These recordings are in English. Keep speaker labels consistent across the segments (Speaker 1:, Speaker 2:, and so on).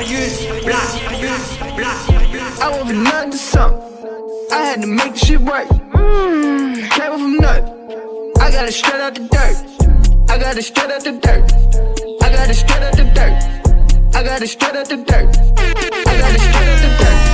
Speaker 1: I went from nothing to something. I had to make the shit work. Mm. Came from nothing. I got it straight out the dirt. I got it straight out the dirt. I got it straight out the dirt. I got it straight out the dirt. It.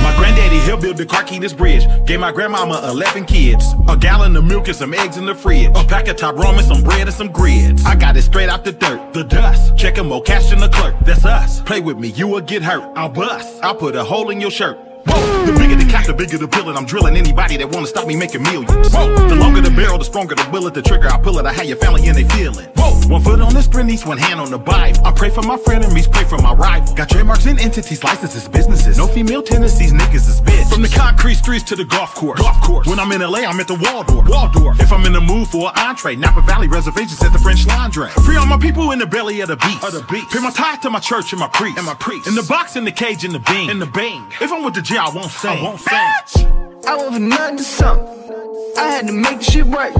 Speaker 2: My granddaddy helped build the this bridge. Gave my grandmama 11 kids. A gallon of milk and some eggs in the fridge. A pack of top ramen, some bread and some grits. I got it straight out the dirt, the dust. Checking more cash in the clerk. That's us. Play with me, you will get hurt. I'll bust. I'll put a hole in your shirt. Whoa, the bigger the cap, the bigger the pill, and I'm drilling anybody that wanna stop me making millions. Whoa, the longer the barrel, the stronger the bullet, the trigger. I pull it, I have your family and they feeling. Whoa, one foot on the sprint, east, one hand on the Bible. I pray for my friend frenemies, pray for my rival. Got trademarks and entities, licenses, businesses. No female tendencies, niggas is bitch. From the concrete streets to the golf course. Golf course. When I'm in LA, I'm at the Waldorf. Waldorf. If I'm in the mood for an entree, Napa Valley reservations at the French Laundry. Free all my people in the belly of the beast. Of the beast. Pay my tithe to my church and my priest. And my priest. In the box, in the cage, in the beam. In the beam. If I'm with the J, I won't sing. I won't sing.
Speaker 1: I went from nothing to something. I had to make the shit work.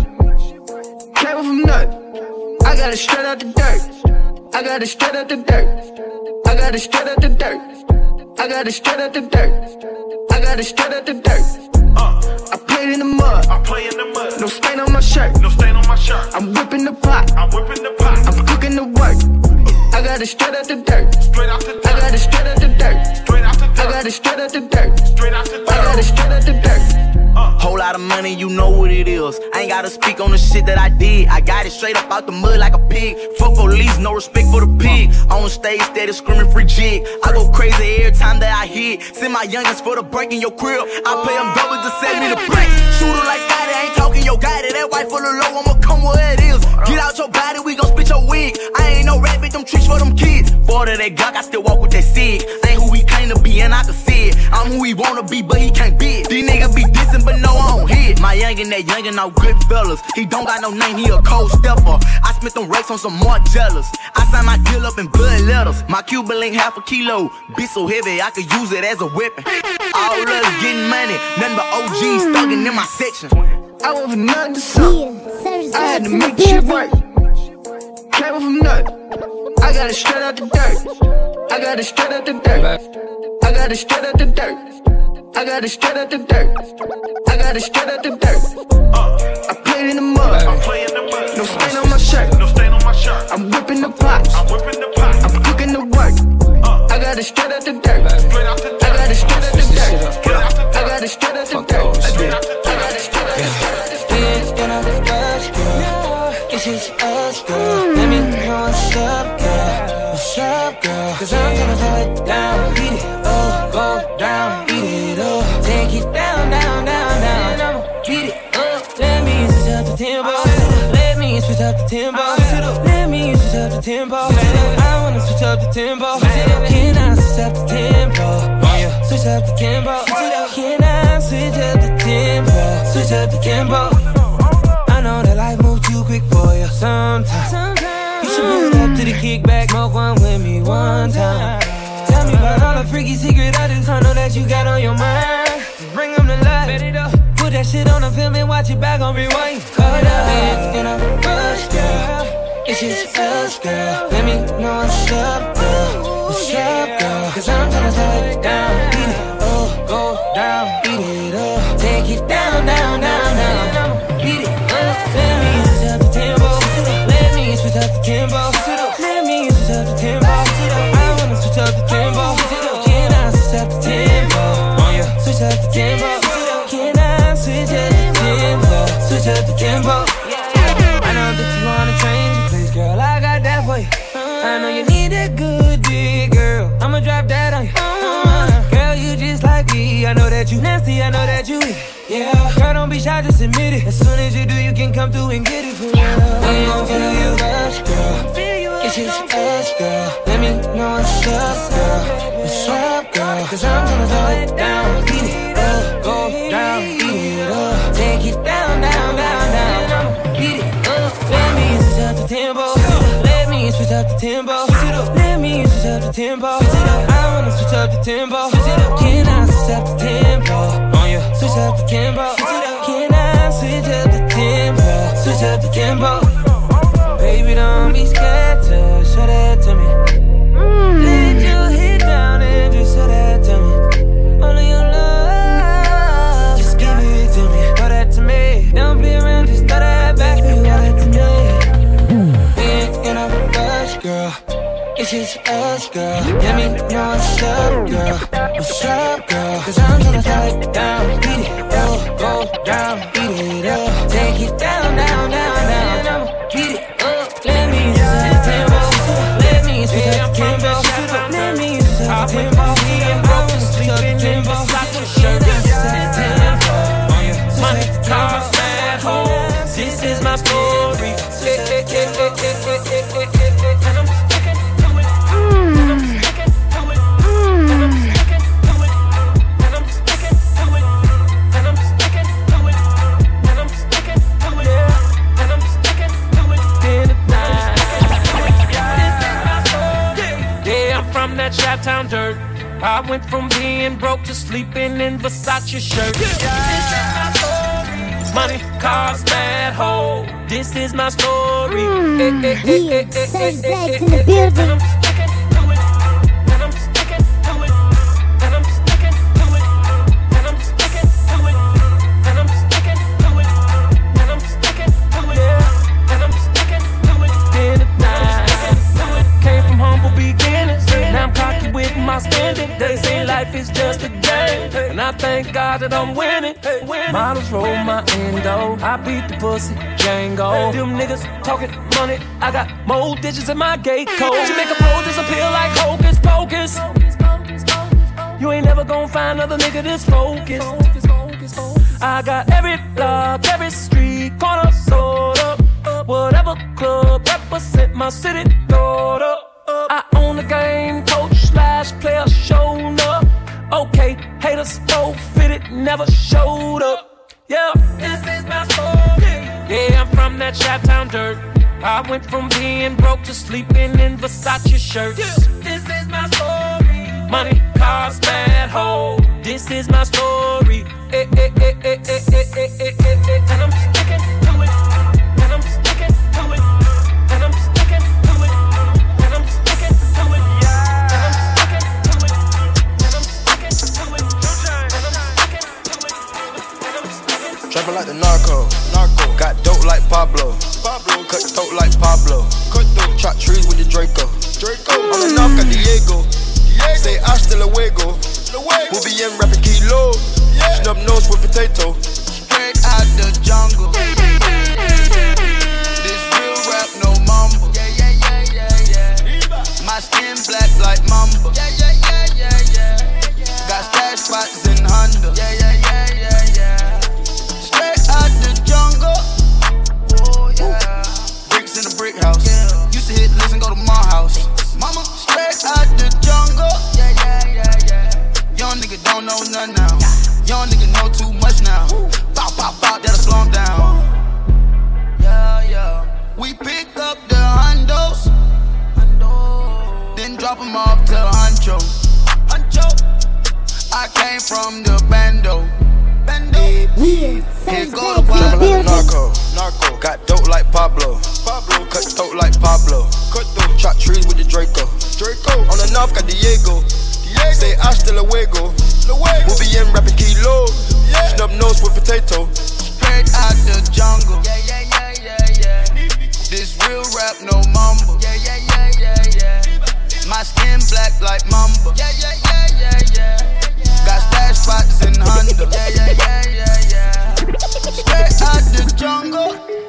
Speaker 1: Came from nothing. I got it straight out the dirt. I got it straight out the dirt. I got it straight out the dirt. I got it straight out the dirt. I got it straight out the dirt.
Speaker 2: Uh,
Speaker 1: I played in the mud.
Speaker 2: I play in the mud.
Speaker 1: No stain on my shirt.
Speaker 2: No stain on my shirt.
Speaker 1: I'm whipping the pot.
Speaker 2: I'm whipping the pot.
Speaker 1: I'm cooking the work. I got it straight out the dirt.
Speaker 2: Straight out the dirt.
Speaker 1: I got it straight out the dirt.
Speaker 2: Straight out the dirt.
Speaker 1: I got it straight out the dirt.
Speaker 2: Straight out the dirt.
Speaker 1: I got it straight out the dirt.
Speaker 3: Whole lot of money, you know what it is. I ain't gotta speak on the shit that I did. I got it straight up out the mud like a pig. Fuck police, no respect for the pig. On stage, steady screaming free jig. I go crazy every time that I hit. Send my youngins for the break in your crib. I pay them double to send me the bricks. Shooter like Scotty, I ain't talking your guy. That white full of low, I'ma come where it is. Get out your body, we gon' spit your wig. I ain't no rabbit, them tricks for them kids. Border that Glock, I still walk with that sig. I ain't who he claim to be, and I can see it. I'm who he wanna be, but he can't be it. These niggas be dissing, but no, I don't hit. My youngin' that youngin' all good fellas. He don't got no name, he a cold stepper. I spent them racks on some more jealous. I signed my deal up in blood letters. My Cuban link half a kilo. Bitch so heavy, I could use it as a weapon. All us getting money, nothing but OGs thuggin' in my section.
Speaker 1: I went from nothing to something. I had to make shit work. Came from nothing. I got it straight out the dirt. I got it straight out the dirt. I got it straight out the dirt. I got it straight out the dirt. I got it straight out the dirt. I played in the mud.
Speaker 2: I'm playing the mud.
Speaker 1: No stain on my shirt.
Speaker 2: No stain on my shirt.
Speaker 1: I'm whipping the pot.
Speaker 2: I'm whipping the pot.
Speaker 1: I'm cooking the work.
Speaker 2: Uh.
Speaker 1: I got it straight out the dirt. Straight out the dirt.
Speaker 4: Switch up the tempo. Can I switch up the tempo? Switch up the tempo. I know that life moves too quick for you sometimes. You should move up to the kickback, smoke one with me one time. Tell me about all the freaky secret I know that you got on your mind. Just bring them to life. Put that shit on the film and watch it back on rewind. Hold up, in a rush, girl. It's just us, girl. Let me know what's up, girl. What's up, girl? Cause I'm tryna slow it down. It up, take it down, down, down, down. Beat it up, let me switch up the tempo. Let me switch up the tempo. Let me switch up the tempo. I wanna switch up the tempo. Can I switch up the tempo? Oh, switch up the tempo. Can I switch up the tempo? Switch up the tempo. Know that you nasty. I know that you eat. Yeah, girl, don't be shy, just admit it. As soon as you do, you can come through and get it for real. I'm gon' feel you rush, girl. It's just us, girl. Let me know what's up, girl. What's up, girl? Cause I'm gonna throw it down. Beat it up, go down, beat it up. Take it down, down, down, down. Beat it up. Let me switch up the tempo. Let me switch up the tempo. Let me switch up the tempo. I wanna switch up the tempo. Can I switch up the tempo? Oh, On you. Switch up the tempo. Switch it up, Can I switch up the tempo? Switch up the tempo. Baby, don't be scared to show that to me. It's just us, girl. Let me know what's up, girl. What's up, girl? Cause I'm gonna slow it down, beat it I
Speaker 5: went from being broke to sleeping in Versace shirts. Money, cars, bad hoe. This is my story.
Speaker 6: Mm, yeah, Savage Black's in the building.
Speaker 5: That I'm winning. Models roll my endo, I beat the pussy Django. Them niggas talking money, I got more digits in my gate code. You make a pole disappear like hocus pocus. You ain't never gonna find another nigga this focused. I got every block, every street corner sold up. Whatever club represent my city, throw up. I own the game, coach slash player shown up. Okay, haters forfeited, never showed up. Yeah, this is my story. Yeah, I'm from that trap town dirt. I went from being broke to sleeping in Versace shirts. Yeah, this is my story. Money, cars, bad hoes. This is my story. Eh, eh, eh, and I'm sticking to
Speaker 7: like the narco, narco. Got dope like Pablo, Pablo. Cut throat like Pablo, cut throat. Chop trees with the Draco, Draco. On the north got Diego, Diego. Say hasta luego, luego. We'll be in rapping kilo, yeah. Snub nose with potato.
Speaker 8: Straight out the jungle. This real rap, no mumble. Yeah, yeah, yeah, yeah, yeah. My skin black like mamba. Yeah, yeah, yeah, yeah, yeah. Got stash spots from the bando. Bando.
Speaker 6: Yeah,
Speaker 8: Here go the
Speaker 6: Black's in the
Speaker 7: Trapping like narco, narco. Got dope like Pablo, Pablo. Cut throat like Pablo, cut throat. Chop trees with the Draco, Draco. On the north got Diego, Diego. Say hasta luego, luego. We'll be in rapping kilo, yeah. Snub nose with potato.
Speaker 8: Straight out the jungle. Yeah, yeah, yeah, yeah, yeah. This real rap, no mumble. Yeah, yeah, yeah, yeah, yeah. My skin black like mamba. Yeah, yeah, yeah, yeah, yeah. Got stash spots in Honda. Yeah, yeah, yeah, yeah, yeah. Straight out the jungle.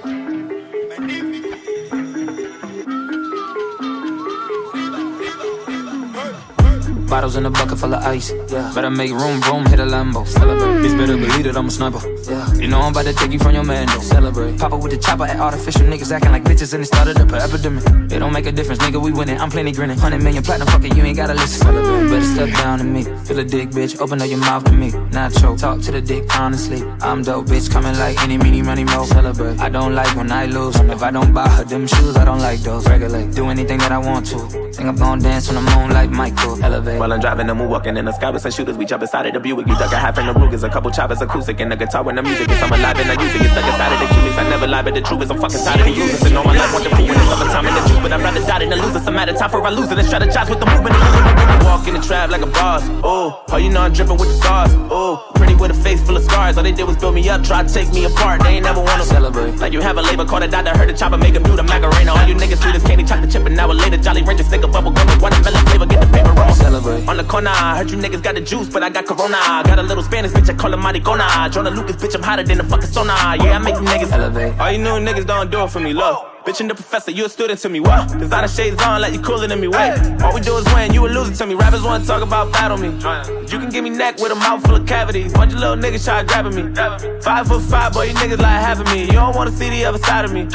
Speaker 9: Bottles in a bucket full of ice. Yeah. Better make room, boom, hit a Lambo. Celebrate. Bitch, better believe that I'm a sniper. Yeah. You know I'm about to take you from your man, though. Celebrate. Pop up with the chopper at artificial niggas acting like bitches and it started up an epidemic. It don't make a difference, nigga, we winning. I'm plenty grinning. 100 million platinum, fuck it, you ain't gotta listen. Celebrate. Better step down to me. Feel a dick, bitch. Open up your mouth to me. Nacho. Talk to the dick, honestly. I'm dope, bitch. Coming like any, meeny, money, mo. Celebrate. I don't like when I lose. If I don't buy her them shoes, I don't like those. Regulate. Do anything that I want to. Think I'm gonna dance on the moon like Michael. Elevate.
Speaker 10: While I'm driving, I'm walking in the sky with some shooters. We jump inside of the Buick. You duck a half in the Rugers, a couple choppers, acoustic, and the guitar when the music is. I'm alive and I use it. Get stuck inside of the cubics. I never lie, but the truth is I'm fucking tired of the losers. And all my life want the food in the summertime and the juice, but I'd rather die than lose it. Some at a time for I lose it and strategize with the movement. Walking the trap like a boss. Oh, oh, you know I'm dripping with the sauce. Oh, pretty with a face full of scars. All they did was build me up, try to take me apart. They ain't never wanna celebrate. Like you have a labor, call the doctor, heard the chopper, make a do the macarena. All you niggas sweet as candy, chocolate chip, and now later. Jolly Rancher, stick a bubble gum, watermelon flavor, get the paper roll. Celebrate. On the corner, I heard you niggas got the juice, but I got corona. Got a little Spanish bitch, I call her maricona. Joyner Lucas, bitch, I'm hotter than the fucking sauna. Yeah, I make you niggas elevate. All you new niggas don't do it for me, look. Bitch and the professor, you a student to me, what? Designer shades on like you cooler than me, wait. All we do is win, you a loser to me. Rappers wanna talk about battle me. You can give me neck with a mouth full of cavities. Bunch of little niggas try grabbing me. Five foot five, boy, you niggas like having me. You don't wanna see the other side of me.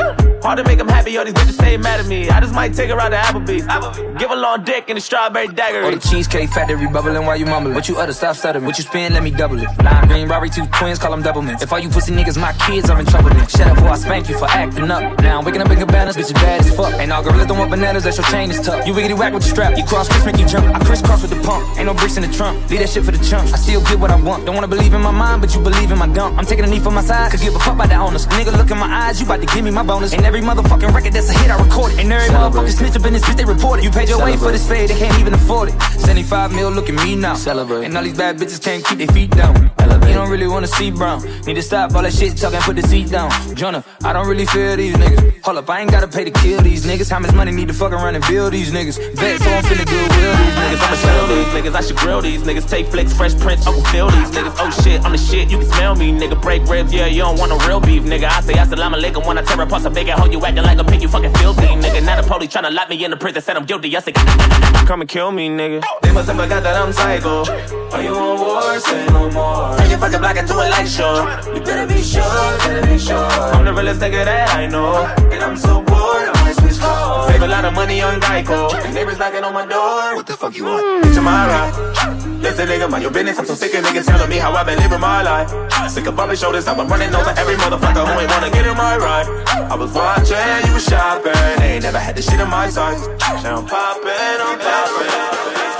Speaker 10: Hard to make them happy, all these bitches stay mad at me. I just might take her out to Applebee's. Give a long dick and a strawberry dagger.
Speaker 9: Or the cheesecake factory bubbling while you mumbling. What you utter, stop stuttering. What you spin, let me double it. Lime green, Robbery, two twins, call them double men. If all you pussy niggas my kids, I'm in trouble then. Shut up before I spank you for acting up. Now I'm waking up in cabanas, bitch, bad as fuck. Ain't all gorillas don't want bananas, that your chain is tough. You wiggity whack with the strap, you cross Chris, make you jump. I crisscross with the pump, ain't no bricks in the trunk. Leave that shit for the chumps. I still get what I want. Don't wanna believe in my mind, but you believe in my dump. I'm taking a knee for my side, could give a fuck about the owners. Nigga, look in my eyes, you about to give me my bonus. And every motherfucking record that's a hit, I record it. And every motherfucking snitch up in this bitch, they report it. You paid your way for this fade, they can't even afford it. 75 mil, look at me now. Celebrate. And all these bad bitches can't keep their feet down. You don't really wanna see brown. Need to stop all that shit talking, put the seat down. Joyner, I don't really feel these niggas. Hold up, I ain't gotta pay to kill these niggas. How much money need to fuck around and build these niggas? Vet, so I'm finna goodwill these niggas.
Speaker 10: I'ma sell these niggas, I should grill these niggas. Take flicks, fresh prints, Uncle Phil these niggas. Oh shit, I'm the shit, you can smell me, nigga. Break ribs, yeah, you don't want no real beef, nigga. I say assalamu alaikum when I tear apart a big hoe, you acting like a pig, you fucking filthy, nigga. Now the police tryna lock me in the prison, said I'm guilty. I say, come and kill me, nigga. They must have forgot that I'm psycho. Are you on war? Say no more. Turn your fucking black into a light show. You better be sure, better be sure. I'm the realest nigga that I know. And I'm so bored, I might switch cars. Save a lot of money on Geico. And neighbors knocking on my door. What the fuck you want? Bitch, I'm alright. Listen, nigga, mind your business. I'm so sick of niggas telling me how I've been living my life. Sick of bumping shoulders, I've been running over every motherfucker who ain't wanna get in my ride. I was watching, you was shopping. They ain't never had this shit in my size. Now I'm popping, I'm popping.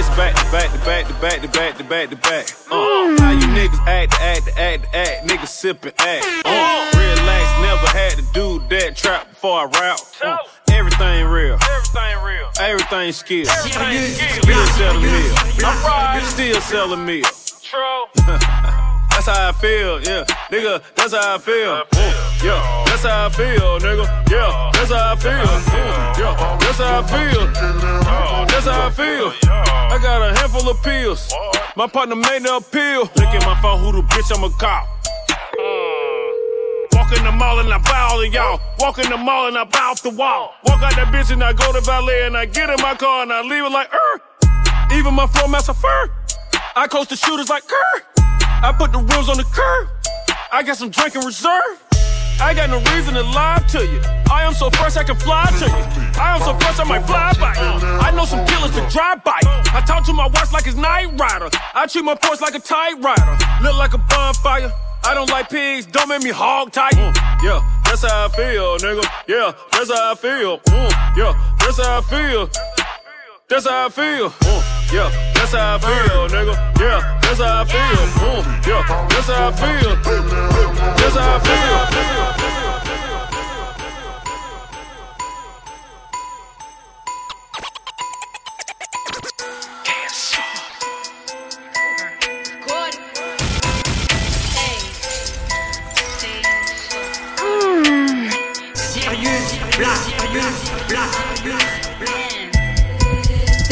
Speaker 11: The back to back to back to back to back to back to back. Uh, how you niggas act, act, act, act, niggas sippin' act. Uh, relax, never had to do that trap before I rap. Uh, everything real, everything real, everything skill. Still selling meal, still selling meal. True. That's how I feel, yeah, nigga. That's how I feel, uh, yeah. That's how I feel, nigga. Yeah, that's how I feel, uh, yeah. That's how I feel. That's how I feel. I got a handful of pills. My partner made the appeal. Look at my phone, who the bitch I'ma call. Walk in the mall and I bow to y'all. Walk in the mall and I bow off the wall. Walk out that bitch and I go to ballet and I get in my car and I leave it like, er. Even my floor master fur. I coach the shooters like, Kerr. I put the rims on the curb. I got some drink in reserve. I got no reason to lie to you. I am so fresh I can fly to you. I am so fresh I might fly by you. I know some killers to drive by. I talk to my watch like it's Knight Rider. I treat my porch like a tight rider. Look like a bonfire. I don't like pigs, don't make me hog tight. Mm, yeah, that's how I feel, nigga. Yeah, that's how I feel. Mm, yeah, that's how I feel. That's how I feel. Mm, yeah, that's how I feel, nigga. Yeah, that's how I feel. Mm, yeah, that's how I feel. That's how I feel.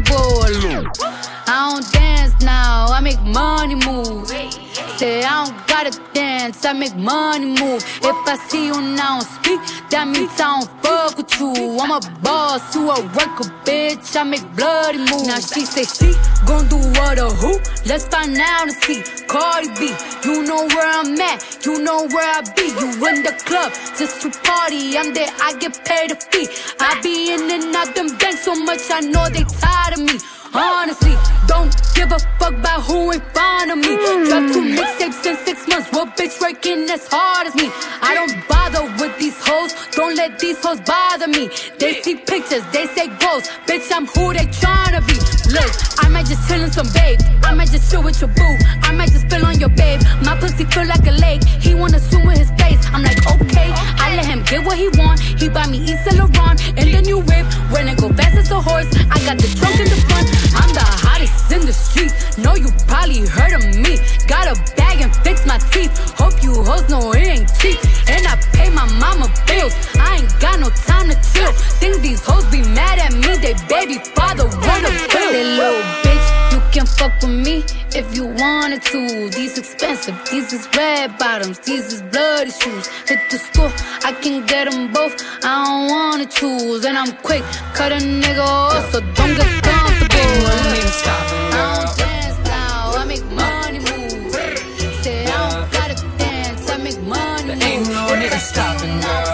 Speaker 12: I don't dance now, I make money move. Say I don't gotta dance, I make money move. If I see you now speak, that means I don't fuck with you. I'm a boss, you a worker, bitch. I make bloody moves. Now she say she gon' do what or who? Let's find out and see. Cardi B, you know where I'm at, you know where I be. You in the club just to party. I'm there, I get paid a fee. I be in and out them so much, I know they tired of me. Honestly, don't give a fuck about who in front of me. Drop two mixtapes in six months. What bitch working as hard as me? I don't bother with these hoes. Don't let these hoes bother me. They see pictures, they say goals. Bitch, I'm who they tryna be. Look, I might just chill in some babe. I might just chill with your boo. I might just spill on your babe. My pussy feel like a lake. He wanna swim with his face. I'm like, okay. I let him get what he want. He buy me Yves Saint Laurent and the new When go fast as a horse, I got the trunk in the front. I'm the hottest in the street. Know you probably heard of me. Got a bag and fix my teeth. Hope you hoes know it ain't cheap. And I pay my mama bills. I ain't got no time to chill. Think these hoes be mad at me. They baby father wanna bill. That little bitch, you can fuck with me if you wanted to. These expensive, these is red bottoms, these is bloody shoes. Hit the school, I can get them both. I don't wanna choose, and I'm quick, cut a nigga off, so don't get comfortable. I don't dance now, I make money move. Say I don't gotta dance, I make money move.
Speaker 13: ain't no nigga stopping, girl.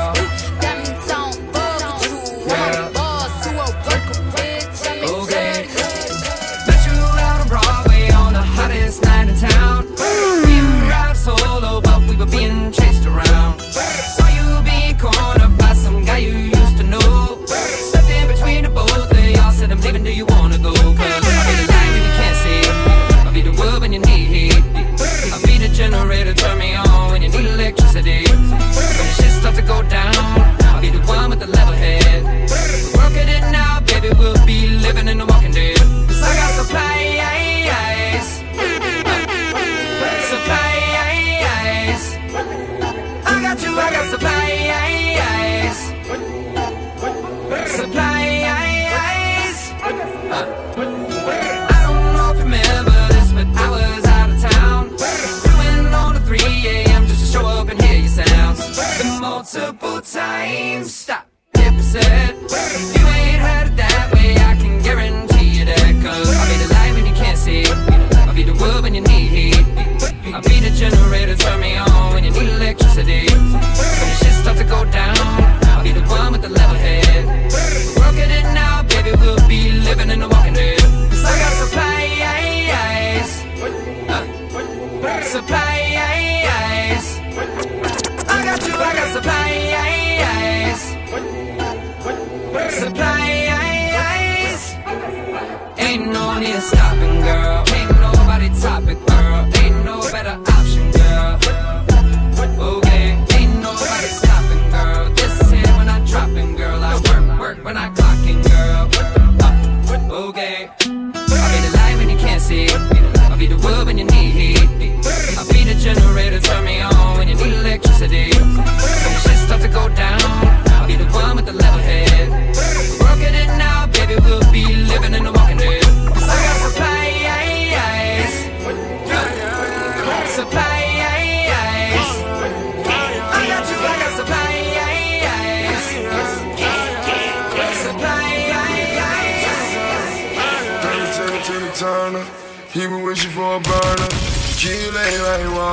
Speaker 13: Supplies. Supplies. Ain't no need stopping, girl. Ain't nobody topic,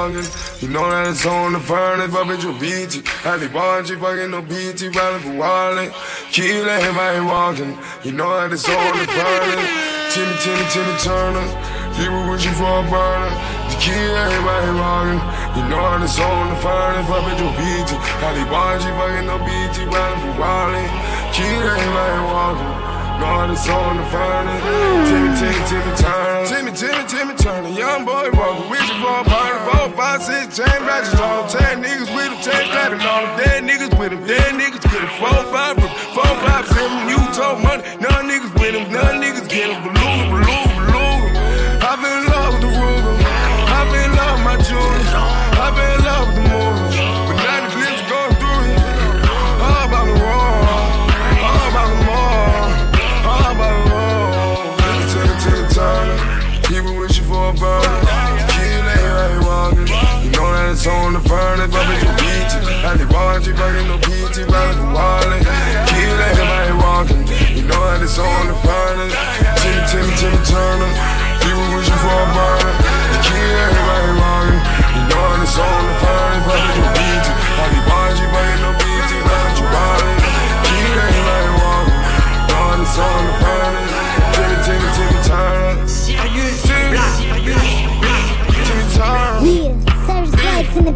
Speaker 13: You
Speaker 14: know that it's on the furnace, but bitch, you beat it. I be bungee, fucking no BT, riding for wallet. Kill everybody walking. You know that it's on the furnace. Timmy, Timmy, Timmy Turner, people wishing for a burner. To kill everybody walking. You know that it's on the furnace, but bitch, you beat it. I be bungee, fucking no BT, riding for wallet. Kill everybody walking. It's on the furnace. Timmy, Timmy, Timmy Turner. Timmy, Timmy, Timmy Turner. Young boy walking with you for a party. Four, five, six, chain matches on. Ten niggas with them, chain clapping on them. Dead niggas with them, dead niggas get them. Four, five, four, five, seven. You talk money. None niggas with them, none niggas get them. Balloon, balloon, balloon. I feel in love with the Ruger. I feel in love with my jewelry. People wishing for a burner. Kill everybody walking. You know that it's on the furnace, but bitch, you beat it. I need bungee, fucking no PT, riding for wallet. Kill everybody walking. You know that it's on the furnace. Timmy, Timmy, Timmy Turner. People wishing for a burner. Kill everybody walking. You know that it's on the furnace, but bitch, you beat it. I need bungee, fucking no PT, riding for wallet. Kill everybody walking. You know that it's on the furnace.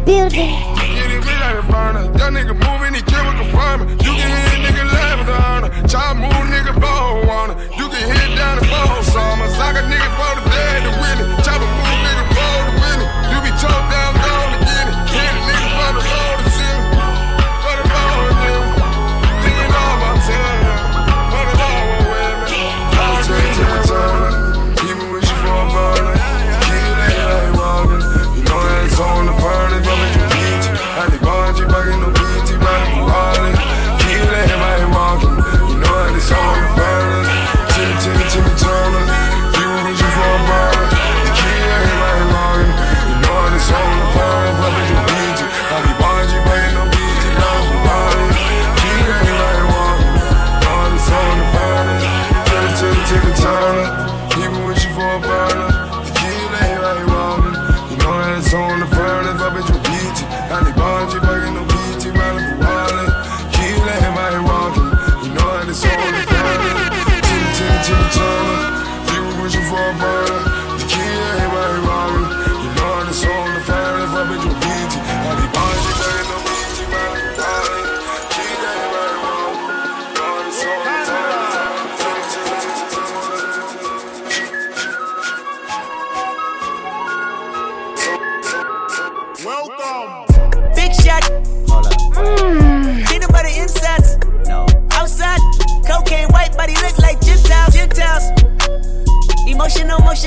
Speaker 6: Building.
Speaker 14: Yeah, this bitch burner. Nigga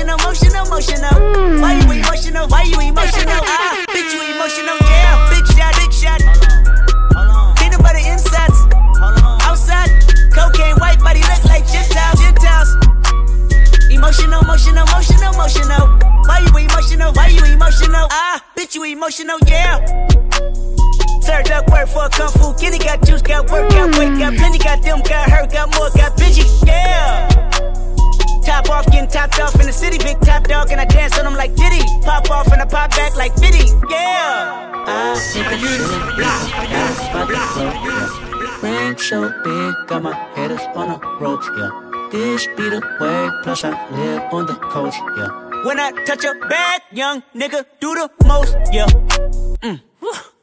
Speaker 14: emotional?
Speaker 15: emotional, Why you emotional? Why you emotional? Ah, bitch, you emotional? Yeah, big shot, big shot. Peanut butter insides. Outside, cocaine white body look like Gentiles. Gentiles. Emotional, emotional, emotional, emotional. Why you emotional? Why you emotional? Ah, bitch, you emotional? Yeah. Served up work for kung fu kitty. Got juice, got work, got weight, got plenty. Got them, got hurt, got more, got bitchy. Yeah. Off, getting topped off in the city. Big top dog, and I dance on them like Diddy. Pop off and I pop back like Biddy. Yeah. I think I'm feeling yeah. About to flow, yeah. Ring so big, got my headers on the ropes, yeah. This be the way, plus I live on the coast, yeah. When I touch a bag, young nigga do the most, yeah. Mm.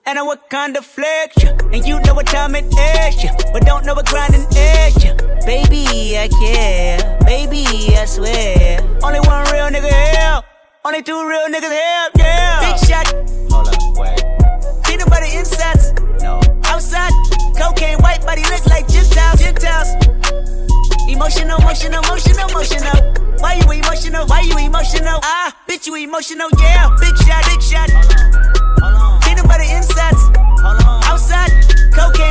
Speaker 15: And I what kind of flex, yeah. And you know what time it is, yeah. But don't know what grinding is, yeah. Baby, I care. Baby, I swear. Only one real nigga here. Only two real niggas here, yeah. Big shot. Hold up, wait. Peanut butter insides. No. Outside, cocaine white body look like Gentiles. Gentiles. Emotional, emotional, emotional, emotional. Why you emotional? Why you emotional? Ah, bitch, you emotional? Yeah, big shot, big shot.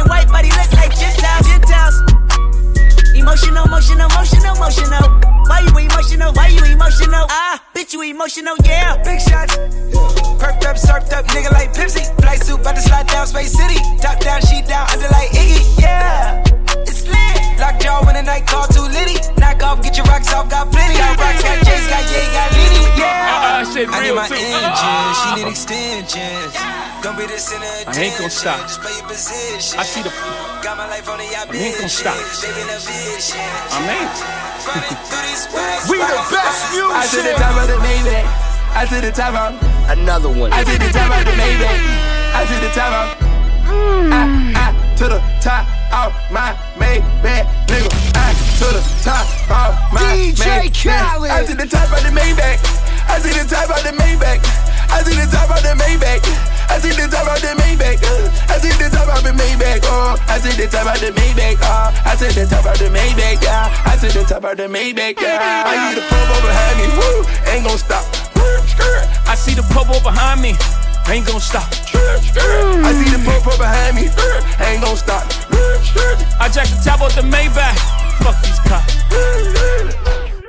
Speaker 15: White body look like Gentiles. Gentiles. Emotional, emotional, emotional, emotional. Why you emotional? Why you emotional? Ah, bitch, you emotional? Yeah, big shot.
Speaker 16: Perked up, surfed up, nigga like Pepsi. Flight suit, about to slide down Space City. Top down, she down, under like Iggy. Yeah, it's lit. Lock jaw when the night call too litty. Knock off, get your rocks off, got plenty. Got rocks, got J's, got Ye, got Liddy. Yeah.
Speaker 17: Uh, shit
Speaker 16: I need my
Speaker 17: too.
Speaker 16: engine, she need extensions. Don't be the center of
Speaker 17: I ain't gonna stop.
Speaker 16: Just play your position.
Speaker 17: I see the.
Speaker 16: Got my life on the
Speaker 17: I ain't gonna stop.
Speaker 16: They been a.
Speaker 17: I mean.
Speaker 16: We the best music.
Speaker 18: I to the top of the Maybach. I to the top of
Speaker 19: another one.
Speaker 18: I to the top of the Maybach. I to the top of. Mm. I, I to the top of my Maybach, nigga. I to the top of my
Speaker 19: DJ Khaled.
Speaker 18: I to the top of the Maybach. I to the top of the Maybach. I to the top of the Maybach. I to the top of the Maybach. uh, I to the top of the Maybach. Oh, I to the top of the Maybach. Oh, I to the top of the Maybach. Yeah, I to the top of the Maybach. Yeah, I need the purple behind me. Woo, ain't gon' stop.
Speaker 17: I see the popo behind me. Ain't gonna stop.
Speaker 18: I see the purple behind me. Ain't gon' stop.
Speaker 17: I jack the top off the Maybach. Fuck these cops.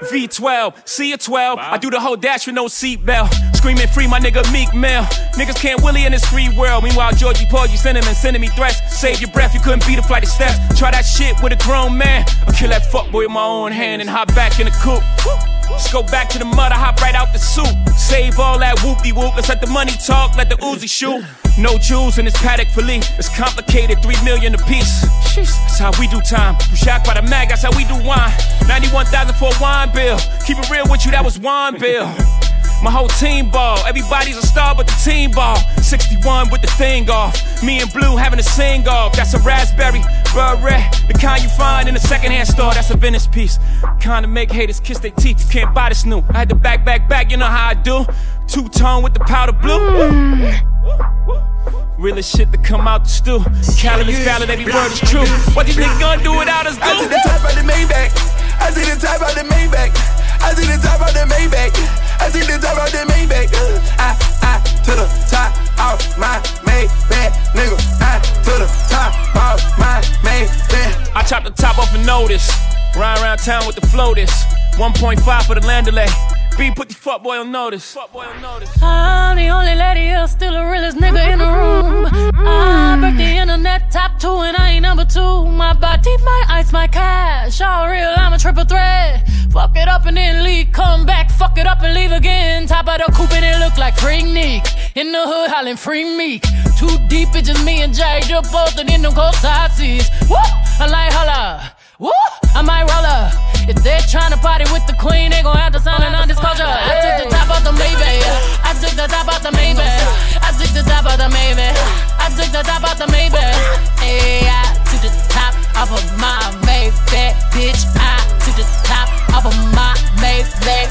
Speaker 17: V12, see a 12. I do the whole dash with no seatbelt. Screaming free, my nigga Meek Mill. Niggas can't willy in this free world. Meanwhile, Georgie Porgy sending and sending me threats. Save your breath, you couldn't beat a flight of steps. Try that shit with a grown man. I'll kill that fuckboy with my own hand and hop back in the coupe. Just go back to the mud, I hop right out the soup. Save all that whoopty whoop. Let's let the money talk, let the Uzi shoot. No jewels in this Patek Philippe. It's complicated, three million a piece. That's how we do time. You shocked by the mag, that's how we do wine. 91,000 for a wine bill. Keep it real with you, that was wine bill. My whole team ball. Everybody's a star but the team ball. 61 with the thing off. Me and Blue having a sing off. That's a raspberry, beret. The kind you find in a secondhand store. That's a Venice piece. Kind of make haters kiss their teeth. You can't buy this new. I had to back, back, back. You know how I do. Two tone with the powder blue. Hmm. Realest shit to come out the stew. Calories valid, every word is true. What these niggas gonna do without us,
Speaker 18: I to
Speaker 17: dude?
Speaker 18: the top of the Maybach. I see the top of the Maybach. I to the top of the Maybach. I to the top of the Maybach. Uh, I, I to the top of my Maybach, nigga. I to the top of my Maybach.
Speaker 17: I chopped the top off a notice. Ride around town with the floaters. 1.5 for the Landaulet. B put the fuck boy on notice. Fuck boy on notice.
Speaker 20: I'm the only lady here, still the realest nigga in the room. I break the internet top two and I ain't number two. My body, my ice, my cash. All real, I'm a triple threat. Fuck it up and then leave, come back, fuck it up and leave again. Top of the coupe and it look like Freaknik. In the hood hollering free Meek. Too deep, it's just me and Jay, just both and in them cold side seats. Woo! I like holla. Woo! I might roll up. If they're trying to party with the queen, they gon' have to sign a non-disclosure. I took the top off the Maybach. I took the top off the Maybach. I took the top off the Maybach. I took the top off the Maybach. Hey, I took the top off of my Maybach, bitch. I took the top off of my Maybach.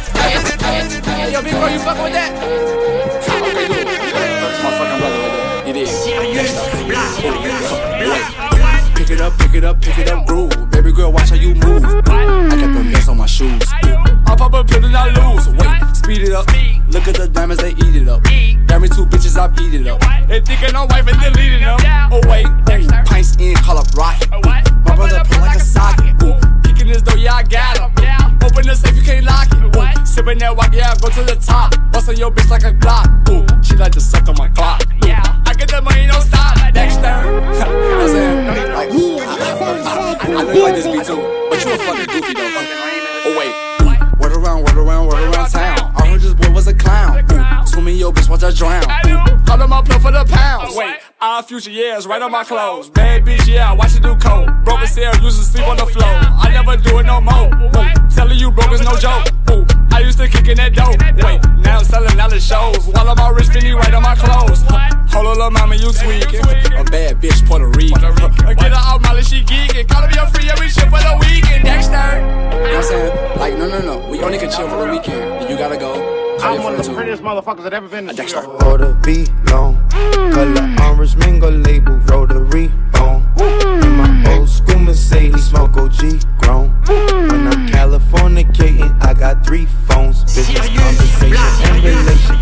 Speaker 21: Hey, yo, big bro, you fucking with that? Okay, good. That's my fucking brother right there. It is. Pick it up, pick it up, pick it up, groove. Baby girl, watch how you move. I got the mess on my shoes. I pop a pill and I lose. Wait, speed it up. Look at the diamonds, they eat it up. Got me two bitches, I eat it up. They thinking I'm wife and deleting them. Oh wait, ooh, pints in, call up rocket. My brother pull like a socket. Ooh, kicking this door, yeah I got him. Open the safe, you can't lock it. Ooh, sipping that walk, yeah I go to the top. Bust on your bitch like a Glock. Ooh, she like to suck on my clock. Ooh, I get the money, don't stop. Dexter. I said, like, I, I know you like this beat too, but you a fucking goofy though. Oh wait, word around, word around, word around town. I heard this boy was a clown. Ooh, swimming your bitch, watch her drown. Ooh, call him up for the pounds. Wait, our future years right on my clothes. Bad bitch, yeah, watch it do coke. Broken cell, used to sleep on the floor. I never do it no more. Ooh, telling you broke is no joke. Ooh, I used to kick in that dope. Wait, now I'm selling all the shows. While I'm all rich, Finny right on my clothes. Hold on, little mama, you tweaking. A bad bitch, Puerto Rican. Get her out, Molly, she geeking. Call up a free every shit for the weekend. Dexter. You know what I'm saying? Like, no, no, no. We only can chill for the weekend. You gotta go. Call
Speaker 22: I'm one of
Speaker 21: friends
Speaker 22: the prettiest motherfuckers that ever been to New York.
Speaker 23: Order V long, color orange mango label rotary phone. Hmm. In my old school Mercedes, smoke OG grown. When I'm Californicating, I got three phones, business conversation and relation.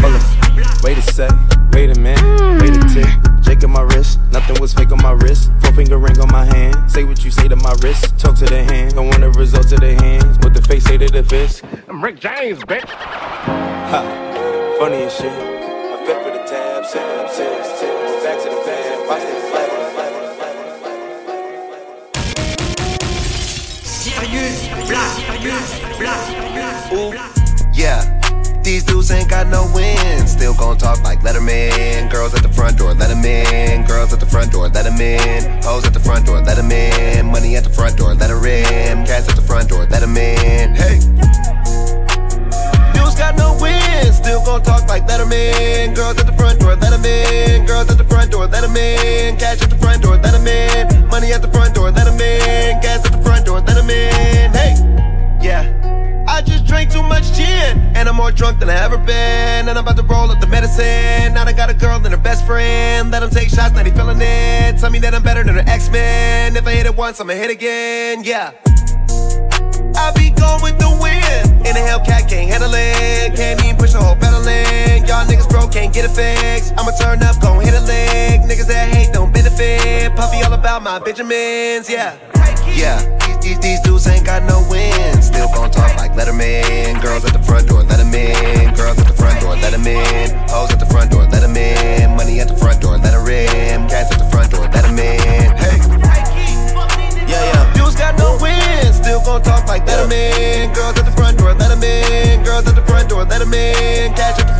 Speaker 23: Hold up, wait a sec, wait a minute, wait a tick. Jake on my wrist, nothing was fake on my wrist. Four finger ring on my hand. Say what you say to my wrist, talk to the hand. Don't want the results of the hands. What the face say to the fist.
Speaker 22: I'm Rick James, bitch.
Speaker 23: Ha, funny as shit. I fit for the tab, tab, tab, tab. Back to the pad, watch this flag.
Speaker 24: Ooh, yeah. These dudes ain't got no wins. Still gon' talk like let 'em in. Girls at the front door, let 'em in. Girls at the front door, let 'em in. Hoes at the front door, let 'em in. Money at the front door, let her in. Cats at the front door, let 'em in. Hey. Dudes got no win. Still gon' talk like let 'em in. Girls at the front door, let 'em in. Girls at the front door, let 'em in. Cash at the front door, let 'em in. Money at the front door, let 'em in. Gas at the front door, let 'em in. Hey. Yeah. I just drank too much gin, and I'm more drunk than I ever been. And I'm about to roll up the medicine. Now I got a girl and her best friend. Let them take shots, now they feeling it. Tell me that I'm better than her X-Men. If I hit it once, I'ma hit again. Yeah. I be going with the wind. In a Hellcat, can't handle it. Can't even push the whole pedaling. Y'all niggas broke, can't get it fixed. I'ma turn up, gon' hit a leg. Niggas that hate don't benefit. Puffy all about my Benjamins, yeah. Yeah, these, these, dudes ain't got no win. Still gon' talk like let 'em in. Girls at the front door, let 'em in. Girls at the front door, let 'em in. Hoes at the front door, let 'em in. Money at the front door, let her in. Cats at the front door, let 'em in. Hey. Yeah, yeah. Dudes got no win. Still gon' talk like let 'em in. Girls at the front door, let 'em in. Girls at the front door, let 'em in. Cash at the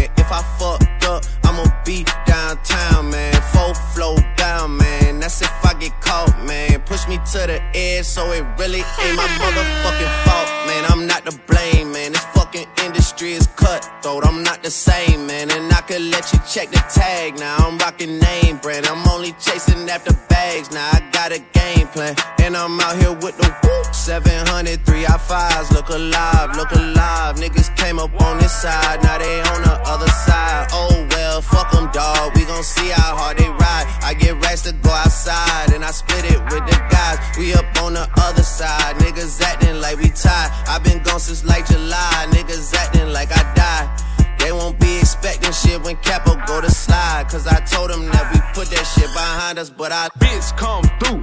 Speaker 25: To the edge, so it really ain't my motherfucking fault, man. I'm not to blame, man. This fucking industry is cutthroat. I'm not the same, man. And I could let you check the tag. Now I'm rocking name brand. I'm only chasing after bags. Now I got a game plan. And I'm out here with the. 700, 3 I fives. Look alive, look alive. Niggas came up on this side. Now they on the other side. Oh well, fuck them, dawg. We gon' see how hard they ride. I get racks to go outside. And I split it with the guys. We up on the other side. Niggas acting like we tied. i been gone since like July. Niggas acting like I died. They won't expecting shit when Capo go to slide. Cause I told them that we put that shit behind us, but I.
Speaker 26: Bitch, come through.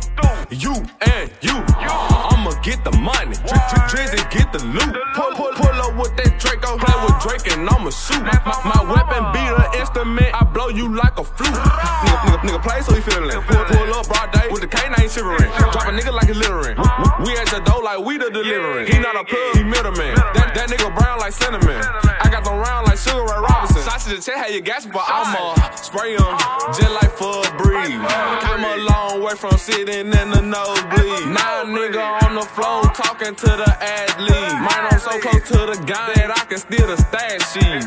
Speaker 26: You and you. I'ma get the money. Dri- dri- Drizzy get the loot. Pull, pull, pull up with that Draco. Play with Drake and I'ma shoot. My, my weapon be the instrument. I blow you like a flute. Nigga, nigga, nigga play so he feeling it. Pull, pull up broad day with the canine shivering. Drop a nigga like a littering. We, we at the door like we the delivering. He not a plug, he middleman. That, that nigga brown like cinnamon. I got them round like Sugar Ray Robinson. Sausage and check how you gas, but I'ma spray on just like for a breeze. Came a long way from sitting in the nosebleed. Now nigga on the floor talking to the athlete. Mine, I'm so close to the gun that I can steal the stat sheets.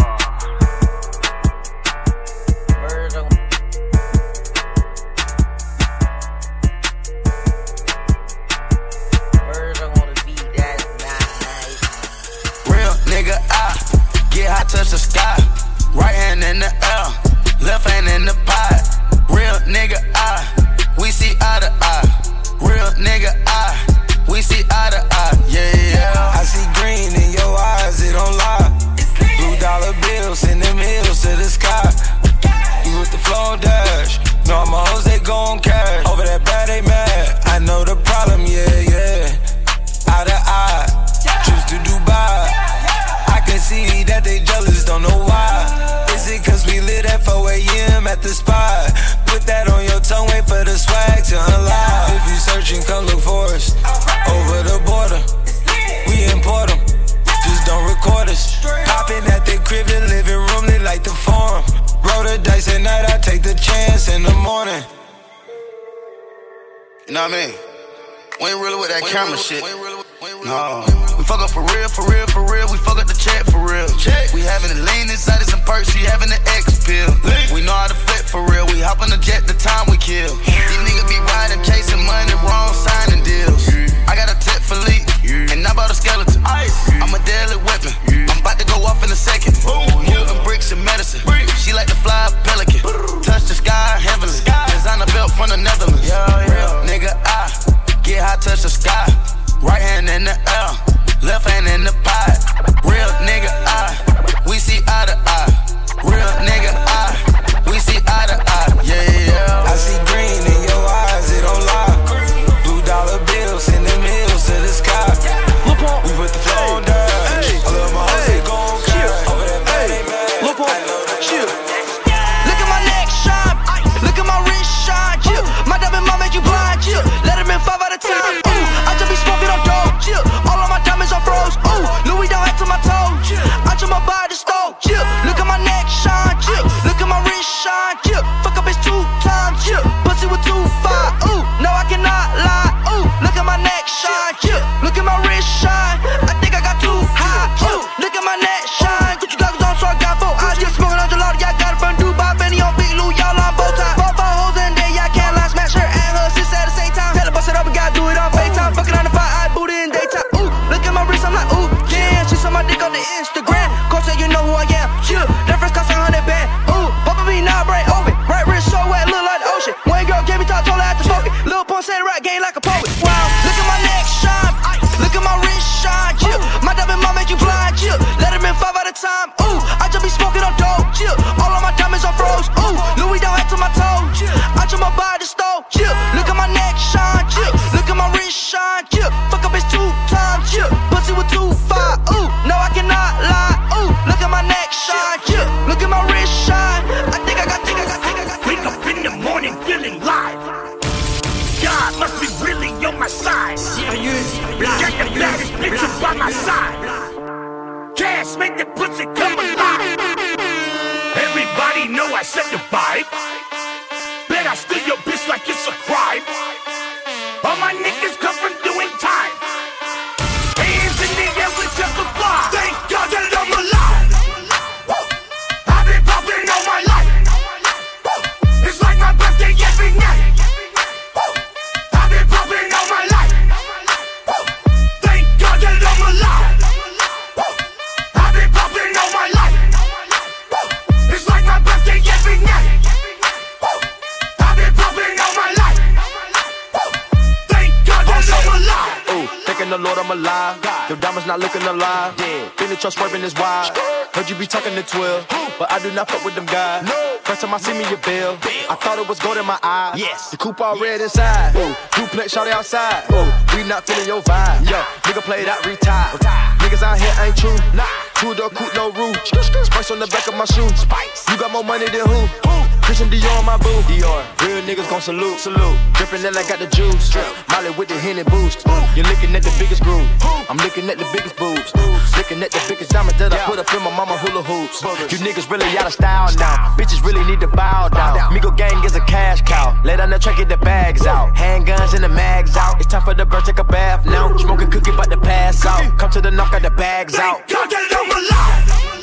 Speaker 27: Lord, I'm
Speaker 28: alive. God.
Speaker 29: Your diamonds not looking alive. Yeah. Been the trust swerving is wild. Heard you be talking to 12, but I do not fuck with them guys. No. First time I see me, your bill. I thought it was gold in my eyes. Yes. The coupe all red inside. Ooh. Duplex shawty outside. Ooh. We not feeling your vibe. Yo, nigga play that retired. Niggas out here ain't true. Nah. Two door coupe, no roof. Spice on the back of my shoe. Spice. You got more money than who? who? Christian Dior on my boo. Dior. Real niggas gon' salute. Salute. Drippin' then I got the juice. Drip. Molly with the Henny boost. You're looking at the biggest groove. I'm looking at the biggest boobs. Looking at the biggest diamond that I put up in my mama hula hoops. You niggas really out of style now. Bitches really need to bow down. Migo gang is a cash cow. Lay down the track, get the bags out. Handguns and the mags out. It's time for the bird, take a bath now. Smoking cookie, but the pass out. Come to the knock, got the bags out.
Speaker 19: Y'all get it on my life.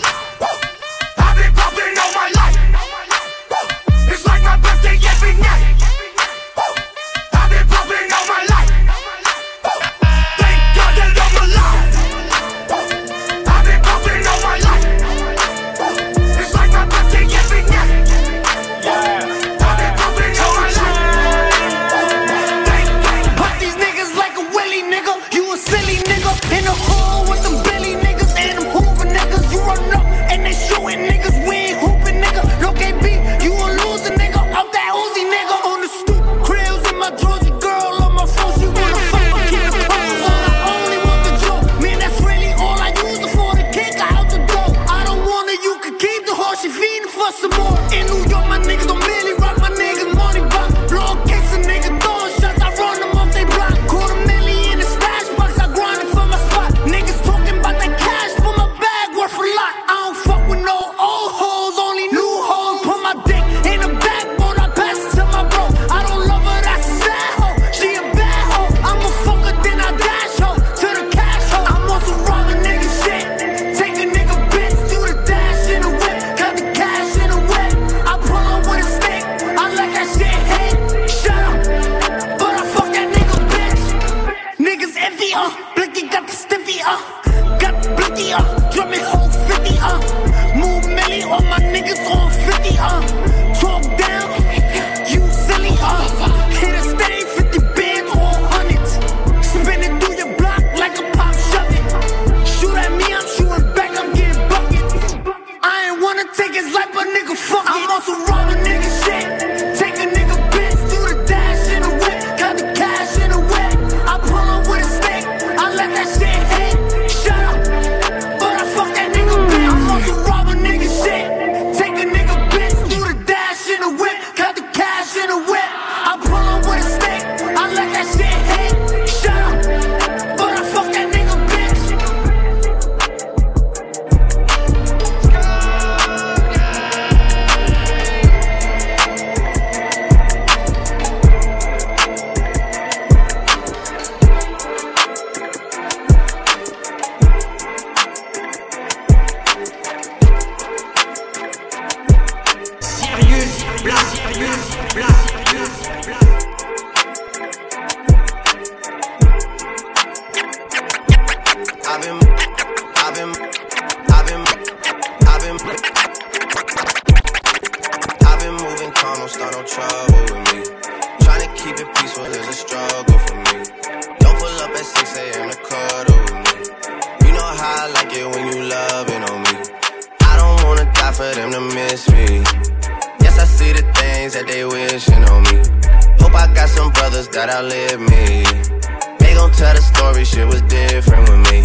Speaker 30: They
Speaker 25: gon' tell the story, shit was different with me.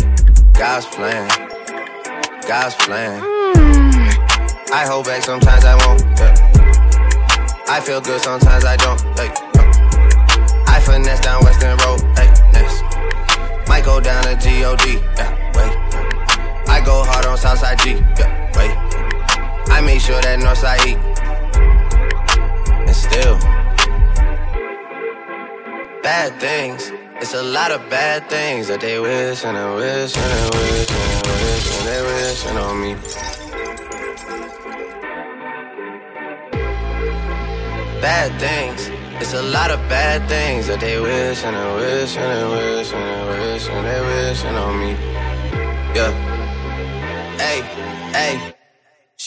Speaker 25: God's plan, God's plan. I hold back sometimes I won't. yeah. I feel good sometimes I don't. Hey, uh. I finesse down Western Road. Hey, next. Might go down to God. Yeah, wait. I go hard on Southside G. Yeah, wait. I make sure that Northside E. And still, bad things. It's a lot of bad things that they wish and they wish and they wish and they wish and they wishing on me. Bad things. It's a lot of bad things that they wish and they wish and they wish and they wish and they wishing on me. Yeah. Hey, hey.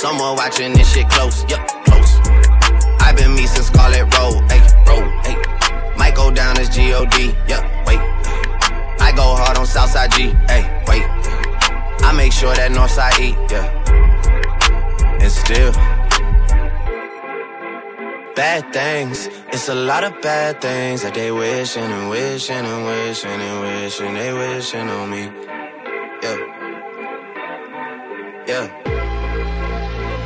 Speaker 25: Someone watching this shit close, yup, close. i been me since Scarlet Road, hey, road, hey. Might go down as G-O-D, yeah, wait. I go hard on Southside G, hey, wait. I make sure that Northside E, yeah. And still, bad things. It's a lot of bad things that they wishing and wishing and wishing and wishing they wishing on me. Yeah.